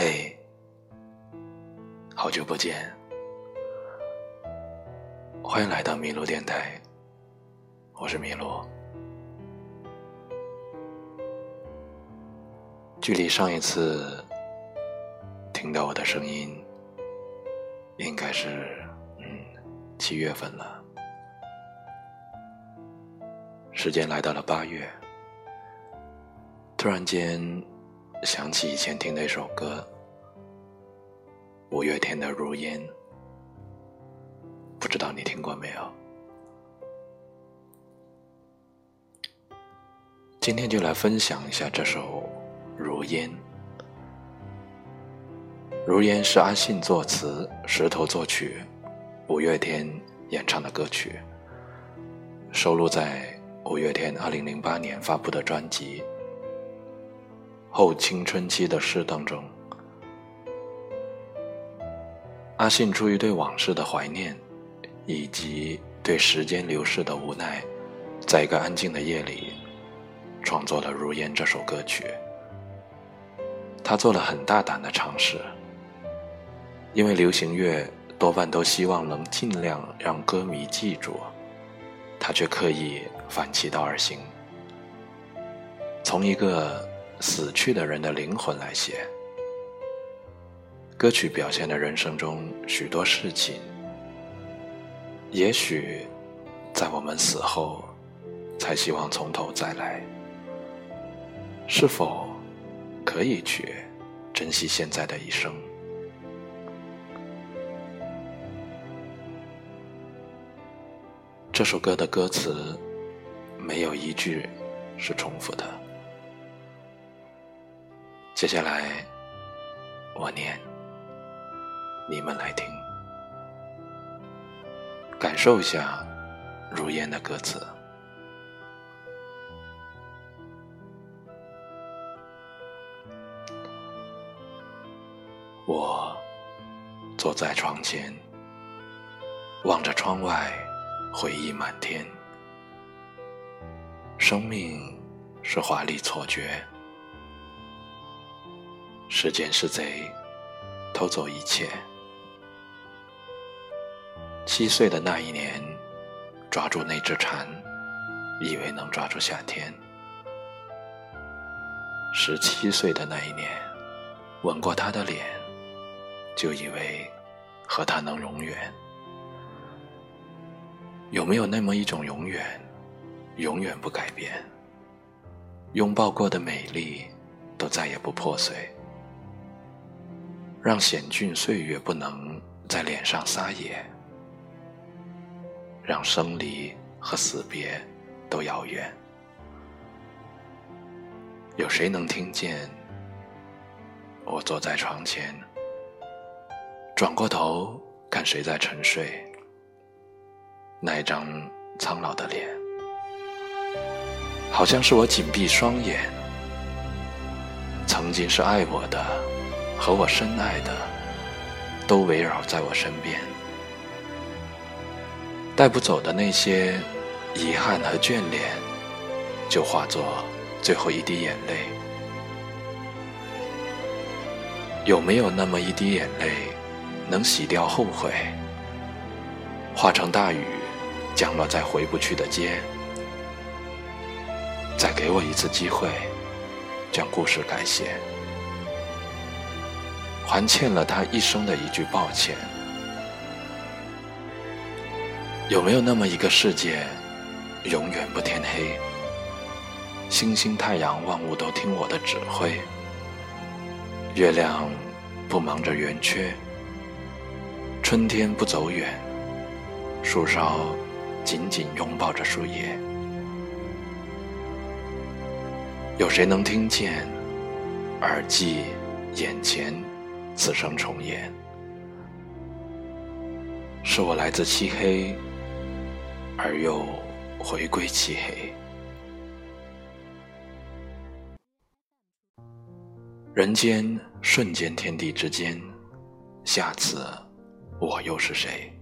嘿，好久不见，欢迎来到麋鹿电台，我是麋鹿。距离上一次听到我的声音，应该是嗯七月份了。时间来到了八月，突然间想起以前听的一首歌，五月天的《如烟》，不知道你听过没有？今天就来分享一下这首《如烟》。《如烟》是阿信作词，石头作曲，五月天演唱的歌曲，收录在。五月天二零零八年发布的专辑《后青春期的诗》当中，阿信出于对往事的怀念，以及对时间流逝的无奈，在一个安静的夜里，创作了《如烟》这首歌曲。他做了很大胆的尝试，因为流行乐多半都希望能尽量让歌迷记住。他却刻意反其道而行，从一个死去的人的灵魂来写。歌曲表现了人生中许多事情，也许在我们死后，才希望从头再来。是否可以去珍惜现在的一生？这首歌的歌词没有一句是重复的。接下来我念，你们来听，感受一下如烟的歌词。我坐在窗前，望着窗外。回忆满天，生命是华丽错觉，时间是贼，偷走一切。七岁的那一年，抓住那只蝉，以为能抓住夏天；十七岁的那一年，吻过他的脸，就以为和他能永远。有没有那么一种永远，永远不改变？拥抱过的美丽，都再也不破碎，让险峻岁月不能在脸上撒野，让生离和死别都遥远。有谁能听见？我坐在床前，转过头看谁在沉睡。那一张苍老的脸，好像是我紧闭双眼。曾经是爱我的，和我深爱的，都围绕在我身边。带不走的那些遗憾和眷恋，就化作最后一滴眼泪。有没有那么一滴眼泪，能洗掉后悔，化成大雨？降落在回不去的街，再给我一次机会，将故事改写，还欠了他一生的一句抱歉。有没有那么一个世界，永远不天黑，星星、太阳、万物都听我的指挥，月亮不忙着圆缺，春天不走远，树梢。紧紧拥抱着树叶，有谁能听见？耳际眼前，此生重演。是我来自漆黑，而又回归漆黑。人间瞬间，天地之间，下次我又是谁？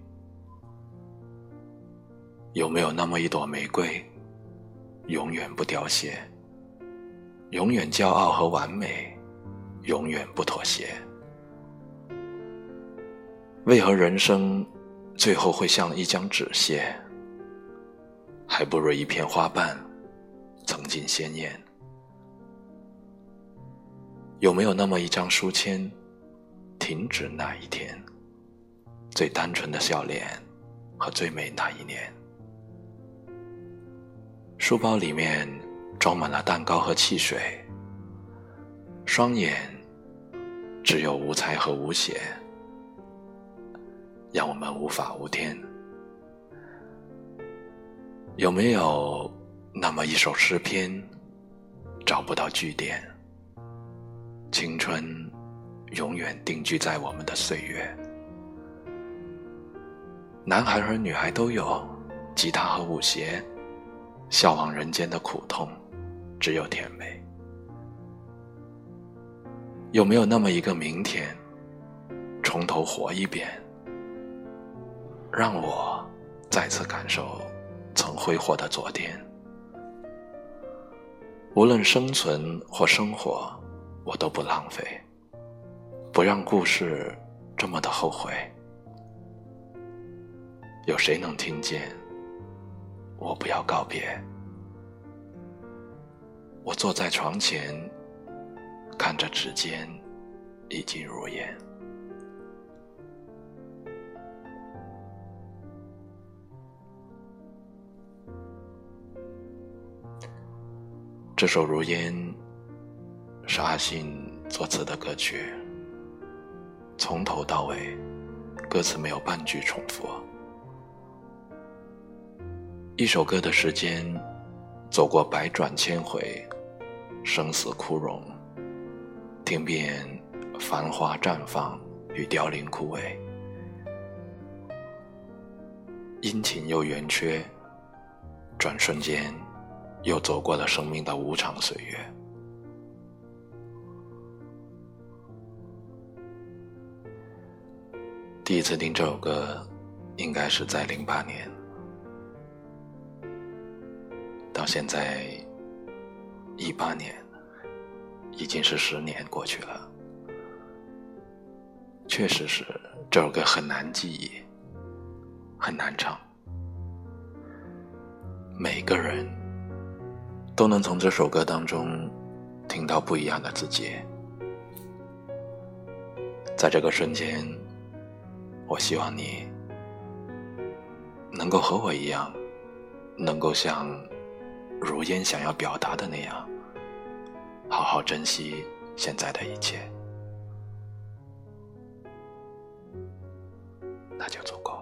有没有那么一朵玫瑰，永远不凋谢，永远骄傲和完美，永远不妥协？为何人生最后会像一张纸屑？还不如一片花瓣，曾经鲜艳。有没有那么一张书签，停止那一天，最单纯的笑脸和最美那一年？书包里面装满了蛋糕和汽水，双眼只有无猜和无邪，让我们无法无天。有没有那么一首诗篇，找不到句点？青春永远定居在我们的岁月。男孩和女孩都有吉他和舞鞋，笑望人间的苦痛，只有甜美。有没有那么一个明天，从头活一遍，让我再次感受曾挥霍的昨天？无论生存或生活。我都不浪费，不让故事这么的后悔。有谁能听见？我不要告别。我坐在床前，看着指尖已经如烟。这首《如烟》。是阿信作词的歌曲，从头到尾，歌词没有半句重复。一首歌的时间，走过百转千回，生死枯荣，听遍繁花绽放与凋零枯萎，阴晴又圆缺，转瞬间，又走过了生命的无常岁月。第一次听这首歌，应该是在零八年。到现在，一八年，已经是十年过去了。确实是这首歌很难记忆，很难唱。每个人都能从这首歌当中听到不一样的自己，在这个瞬间。我希望你能够和我一样，能够像如烟想要表达的那样，好好珍惜现在的一切，那就足够。